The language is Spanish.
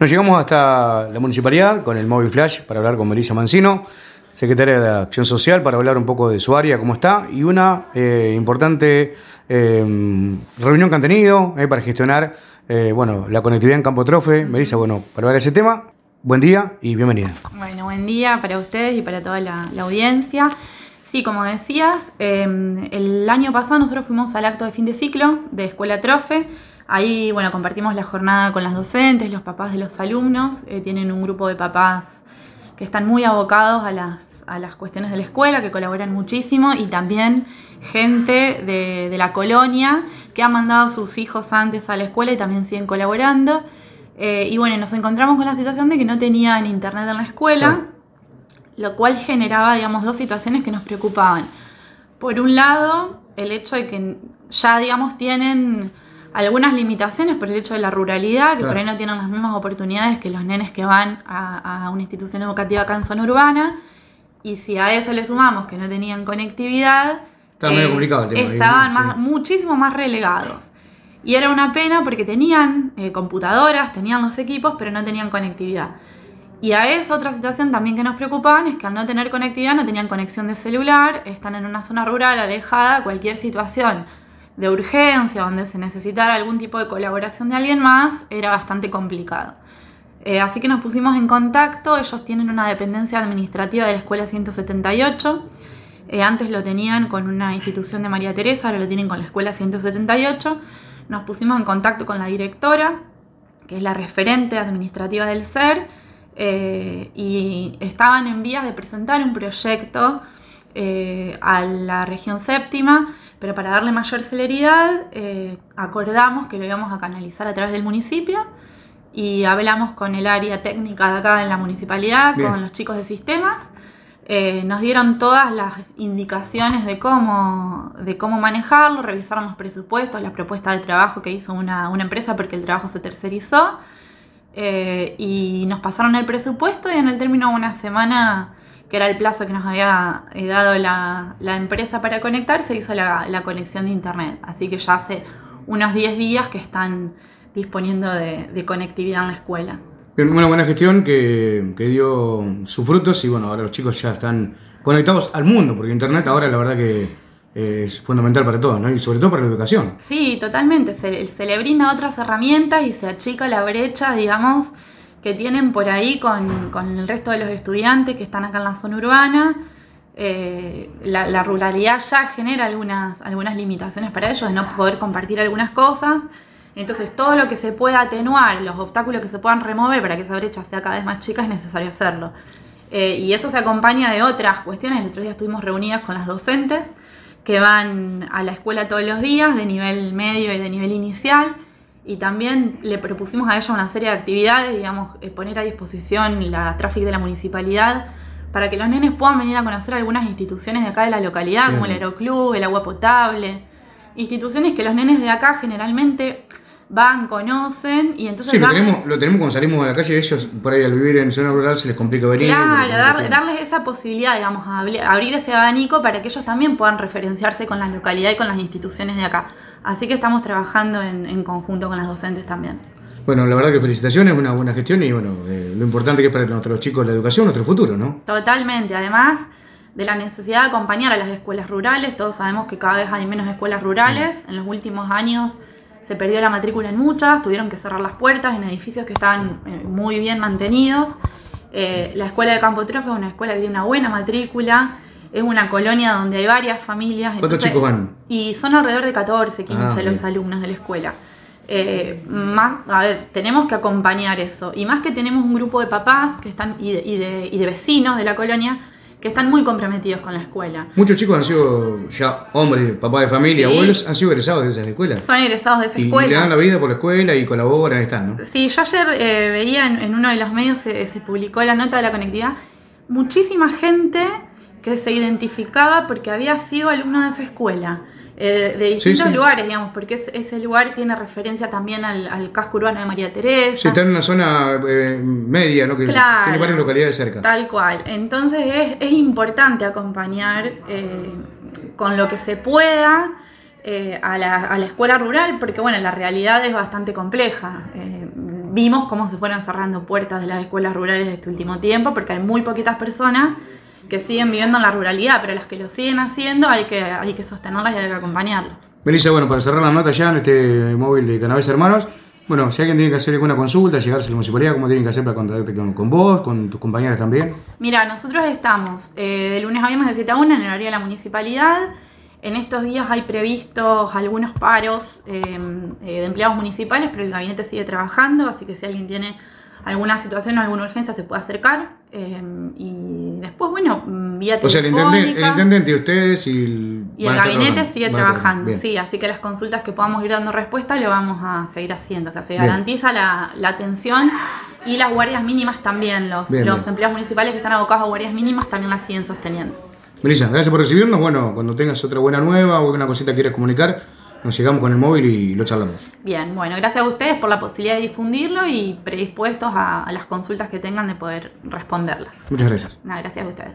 Nos llegamos hasta la municipalidad con el móvil flash para hablar con Melissa Mancino, secretaria de Acción Social, para hablar un poco de su área, cómo está, y una eh, importante eh, reunión que han tenido eh, para gestionar eh, bueno, la conectividad en Campo Trofe. Melissa, bueno, para hablar de ese tema, buen día y bienvenida. Bueno, buen día para ustedes y para toda la, la audiencia. Sí, como decías, eh, el año pasado nosotros fuimos al acto de fin de ciclo de Escuela Trofe. Ahí, bueno, compartimos la jornada con las docentes, los papás de los alumnos. Eh, tienen un grupo de papás que están muy abocados a las, a las cuestiones de la escuela, que colaboran muchísimo, y también gente de, de la colonia que ha mandado a sus hijos antes a la escuela y también siguen colaborando. Eh, y bueno, nos encontramos con la situación de que no tenían internet en la escuela, lo cual generaba, digamos, dos situaciones que nos preocupaban. Por un lado, el hecho de que ya, digamos, tienen algunas limitaciones por el hecho de la ruralidad, que Claro. por ahí no tienen las mismas oportunidades que los nenes que van a, a una institución educativa acá en zona urbana. Y si a eso le sumamos que no tenían conectividad, eh, Estaba medio complicado el tema ahí, estaban más, Sí. muchísimo más relegados. Y era una pena porque tenían eh, computadoras, tenían los equipos, pero no tenían conectividad. Y a esa otra situación también que nos preocupaban es que al no tener conectividad no tenían conexión de celular, están en una zona rural alejada, cualquier situación de urgencia donde se necesitara algún tipo de colaboración de alguien más era bastante complicado. Eh, así que nos pusimos en contacto, ellos tienen una dependencia administrativa de la Escuela 178, eh, antes lo tenían con una institución de María Teresa, ahora lo tienen con la Escuela 178, nos pusimos en contacto con la directora, que es la referente administrativa del SER, eh, y estaban en vías de presentar un proyecto a la región séptima, pero para darle mayor celeridad eh, acordamos que lo íbamos a canalizar a través del municipio y hablamos con el área técnica de acá en la municipalidad, Bien. con los chicos de sistemas. Eh, nos dieron todas las indicaciones de cómo, de cómo manejarlo, revisaron los presupuestos, la propuesta de trabajo que hizo una, una empresa porque el trabajo se tercerizó. Eh, y nos pasaron el presupuesto y en el término de una semana, que era el plazo que nos había eh, dado la, la empresa para conectar, se hizo la, la conexión de internet. Así que ya hace unos 10 días que están disponiendo de, de conectividad en la escuela. Una buena gestión que, que dio sus frutos y bueno, ahora los chicos ya están conectados al mundo, porque Internet ahora la verdad que eh, es fundamental para todos, ¿no? Y sobre todo para la educación. Sí, totalmente. Se, se le brinda otras herramientas y se achica la brecha, digamos, que tienen por ahí con, con el resto de los estudiantes que están acá en la zona urbana. Eh, la, la ruralidad ya genera algunas, algunas limitaciones para ellos de no poder compartir algunas cosas. Entonces, todo lo que se pueda atenuar, los obstáculos que se puedan remover para que esa brecha sea cada vez más chica, es necesario hacerlo. Eh, y eso se acompaña de otras cuestiones. El otro día estuvimos reunidas con las docentes que van a la escuela todos los días, de nivel medio y de nivel inicial. Y también le propusimos a ella una serie de actividades, digamos, eh, poner a disposición la tráfico de la municipalidad para que los nenes puedan venir a conocer algunas instituciones de acá de la localidad, como el aeroclub, el agua potable. Instituciones que los nenes de acá generalmente van, conocen y entonces Sí, lo darles- tenemos, lo tenemos cuando salimos a la calle, ellos por ahí al vivir en zona rural se les complica venir. Claro, dar- darles esa posibilidad, digamos, a abri- abrir ese abanico para que ellos también puedan referenciarse con la localidad y con las instituciones de acá. Así que estamos trabajando en, en conjunto con las docentes también. Bueno, la verdad que felicitaciones, una buena gestión y bueno, eh, lo importante que es para nuestros chicos la educación, nuestro futuro, ¿no? Totalmente, además de la necesidad de acompañar a las escuelas rurales, todos sabemos que cada vez hay menos escuelas rurales, en los últimos años se perdió la matrícula en muchas, tuvieron que cerrar las puertas en edificios que estaban eh, muy bien mantenidos. Eh, la escuela de Campo Trofe es una escuela que tiene una buena matrícula, es una colonia donde hay varias familias. ¿Cuántos entonces- chicos van? Y son alrededor de 14, 15 Ah, los bien. alumnos de la escuela. Eh, más, a ver, tenemos que acompañar eso. Y más que tenemos un grupo de papás que están y de, y de- y de vecinos de la colonia que están muy comprometidos con la escuela. Muchos chicos han sido ya hombres, papás de familia, Sí. abuelos, han sido egresados de esas escuelas. Son egresados de esa Y escuela. le dan la vida por la escuela y colaboran, están, ¿no? Sí, yo ayer eh, veía en, en uno de los medios se, se publicó la nota de la conectividad, muchísima gente que se identificaba porque había sido alumno de esa escuela, eh, de distintos sí. lugares, digamos, porque es- ese lugar tiene referencia también al, al casco urbano de María Teresa. Si está en una zona eh, media, ¿no? Que Claro. tiene varias localidades cerca. Tal cual. Entonces es, es importante acompañar eh, con lo que se pueda eh, a, la, a la escuela rural, porque bueno, la realidad es bastante compleja. Eh, vimos cómo se fueron cerrando puertas de las escuelas rurales este último tiempo, porque hay muy poquitas personas que siguen viviendo en la ruralidad, pero las que lo siguen haciendo hay que, hay que sostenerlas y hay que acompañarlas. Melissa, bueno, para cerrar la nota ya en este móvil de Canavés Hermanos, bueno, si alguien tiene que hacer alguna consulta, llegarse a la municipalidad, ¿cómo tienen que hacer para contactarte con, con vos, con tus compañeras también? Mira, nosotros estamos eh, de lunes a viernes de 7 a 1 en el horario de la municipalidad. En estos días hay previstos algunos paros eh, eh, de empleados municipales, pero el gabinete sigue trabajando, así que si alguien tiene alguna situación o alguna urgencia se puede acercar. eh, y después, bueno, mm, vía O sea, el intendente, el telefónica. intendente y ustedes y el, Y el gabinete trabajando, sigue trabajando, sí, así que las consultas que podamos ir dando respuesta lo vamos a seguir haciendo. O sea, se Bien. garantiza la, la atención y las guardias mínimas también. Los, Bien, los bien. empleados municipales que están abocados a guardias mínimas también las siguen sosteniendo. Melissa, gracias por recibirnos. Bueno, cuando tengas otra buena nueva o alguna cosita que quieras comunicar, nos llegamos con el móvil y lo charlamos. Bien, bueno, gracias a ustedes por la posibilidad de difundirlo y predispuestos a, a las consultas que tengan de poder responderlas. Muchas gracias. Nada, gracias a ustedes.